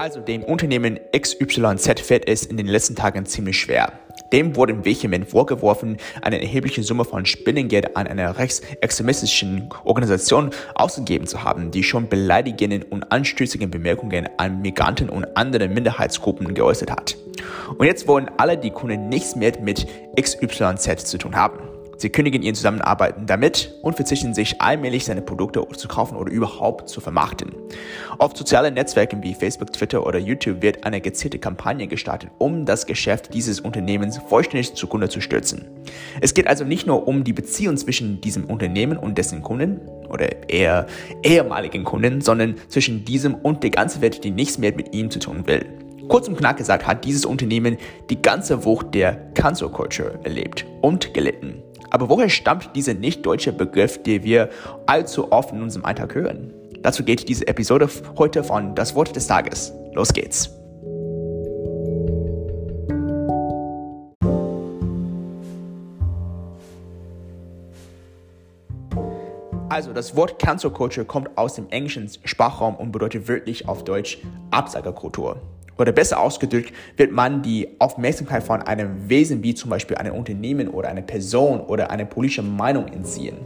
Also dem Unternehmen XYZ fällt es in den letzten Tagen ziemlich schwer. Dem wurde vehement vorgeworfen, eine erhebliche Summe von Spinnengeld an eine rechtsextremistischen Organisation ausgegeben zu haben, die schon beleidigenden und anstößigen Bemerkungen an Migranten und andere Minderheitsgruppen geäußert hat. Und jetzt wollen alle die Kunden nichts mehr mit XYZ zu tun haben. Sie kündigen ihren Zusammenarbeiten damit und verzichten sich allmählich seine Produkte zu kaufen oder überhaupt zu vermarkten. Auf sozialen Netzwerken wie Facebook, Twitter oder YouTube wird eine gezielte Kampagne gestartet, um das Geschäft dieses Unternehmens vollständig zugrunde zu stürzen. Es geht also nicht nur um die Beziehung zwischen diesem Unternehmen und dessen Kunden oder eher ehemaligen Kunden, sondern zwischen diesem und der ganzen Welt, die nichts mehr mit ihm zu tun will. Kurz und knapp gesagt hat dieses Unternehmen die ganze Wucht der Cancel Culture erlebt und gelitten. Aber woher stammt dieser nicht deutsche Begriff, den wir allzu oft in unserem Alltag hören? Dazu geht diese Episode heute von Das Wort des Tages. Los geht's. Also das Wort Cancel Culture kommt aus dem englischen Sprachraum und bedeutet wörtlich auf Deutsch Absagerkultur. Oder besser ausgedrückt wird man die Aufmerksamkeit von einem Wesen wie zum Beispiel einem Unternehmen oder einer Person oder einer politischen Meinung entziehen.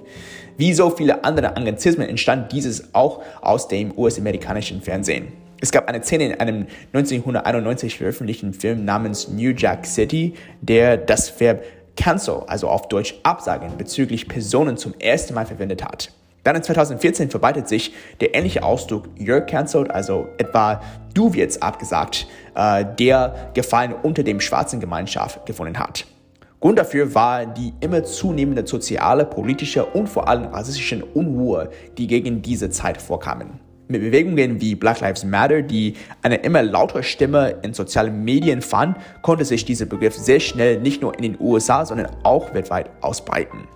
Wie so viele andere Anglizismen entstand dieses auch aus dem US-amerikanischen Fernsehen. Es gab eine Szene in einem 1991 veröffentlichten Film namens New Jack City, der das Verb cancel, also auf Deutsch absagen, bezüglich Personen zum ersten Mal verwendet hat. Dann in 2014 verbreitet sich der ähnliche Ausdruck You're cancelled, also etwa du wirst abgesagt, äh, der Gefallen unter dem schwarzen Gemeinschaft gefunden hat. Grund dafür war die immer zunehmende soziale, politische und vor allem rassistische Unruhe, die gegen diese Zeit vorkamen. Mit Bewegungen wie Black Lives Matter, die eine immer lautere Stimme in sozialen Medien fand, konnte sich dieser Begriff sehr schnell nicht nur in den USA, sondern auch weltweit ausbreiten.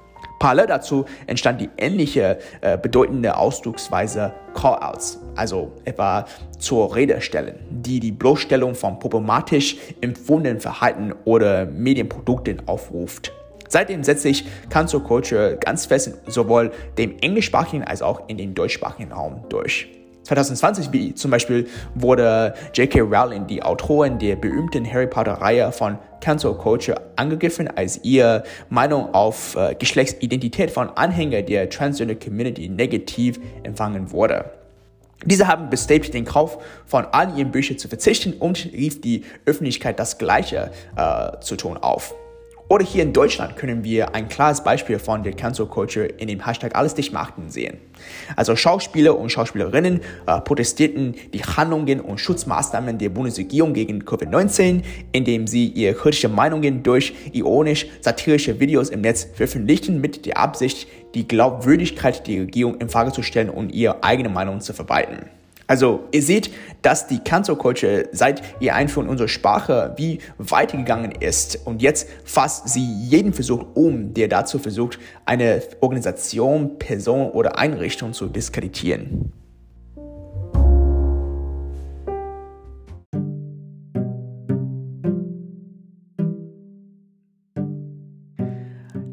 Parallel dazu entstand die ähnliche äh, bedeutende Ausdrucksweise Call-outs, also etwa zur Rede stellen, die die Bloßstellung von problematisch empfundenen Verhalten oder Medienprodukten aufruft. Seitdem setzt sich Cancel Culture ganz fest sowohl dem englischsprachigen als auch in den deutschsprachigen Raum durch. 2020 wie zum Beispiel wurde J.K. Rowling, die Autorin der berühmten Harry Potter-Reihe von Cancel Culture, angegriffen, als ihre Meinung auf äh, Geschlechtsidentität von Anhängern der Transgender Community negativ empfangen wurde. Diese haben bestrebt, den Kauf von all ihren Büchern zu verzichten und rief die Öffentlichkeit das Gleiche äh, zu tun auf. Oder hier in Deutschland können wir ein klares Beispiel von der Cancel Culture in dem Hashtag Alles dicht machen sehen. Also Schauspieler und Schauspielerinnen äh, protestierten die Handlungen und Schutzmaßnahmen der Bundesregierung gegen Covid-19, indem sie ihre kritische Meinungen durch ironisch-satirische Videos im Netz veröffentlichten mit der Absicht, die Glaubwürdigkeit der Regierung in Frage zu stellen und ihre eigene Meinung zu verbreiten. Also ihr seht, dass die Cancel Culture seit ihr Einführung unserer Sprache wie weitergegangen ist und jetzt fasst sie jeden Versuch um, der dazu versucht, eine Organisation, Person oder Einrichtung zu diskreditieren.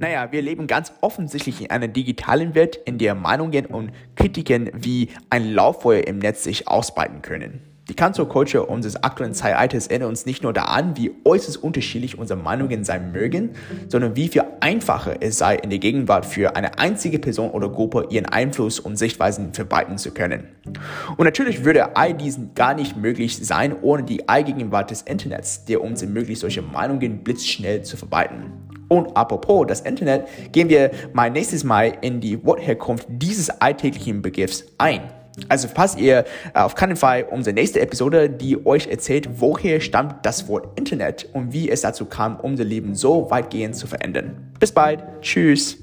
Naja, wir leben ganz offensichtlich in einer digitalen Welt, in der Meinungen und Kritiken wie ein Lauffeuer im Netz sich ausbreiten können. Die Cancel Culture unseres aktuellen Zeitalters erinnert uns nicht nur daran, wie äußerst unterschiedlich unsere Meinungen sein mögen, sondern wie viel einfacher es sei, in der Gegenwart für eine einzige Person oder Gruppe ihren Einfluss und Sichtweisen verbreiten zu können. Und natürlich würde all diesen gar nicht möglich sein ohne die Allgegenwart des Internets, der uns ermöglicht, solche Meinungen blitzschnell zu verbreiten. Und apropos das Internet, gehen wir mal nächstes Mal in die Wortherkunft dieses alltäglichen Begriffs ein. Also verpasst ihr äh, auf keinen Fall unsere nächste Episode, die euch erzählt, woher stammt das Wort Internet und wie es dazu kam, unser Leben so weitgehend zu verändern. Bis bald. Tschüss.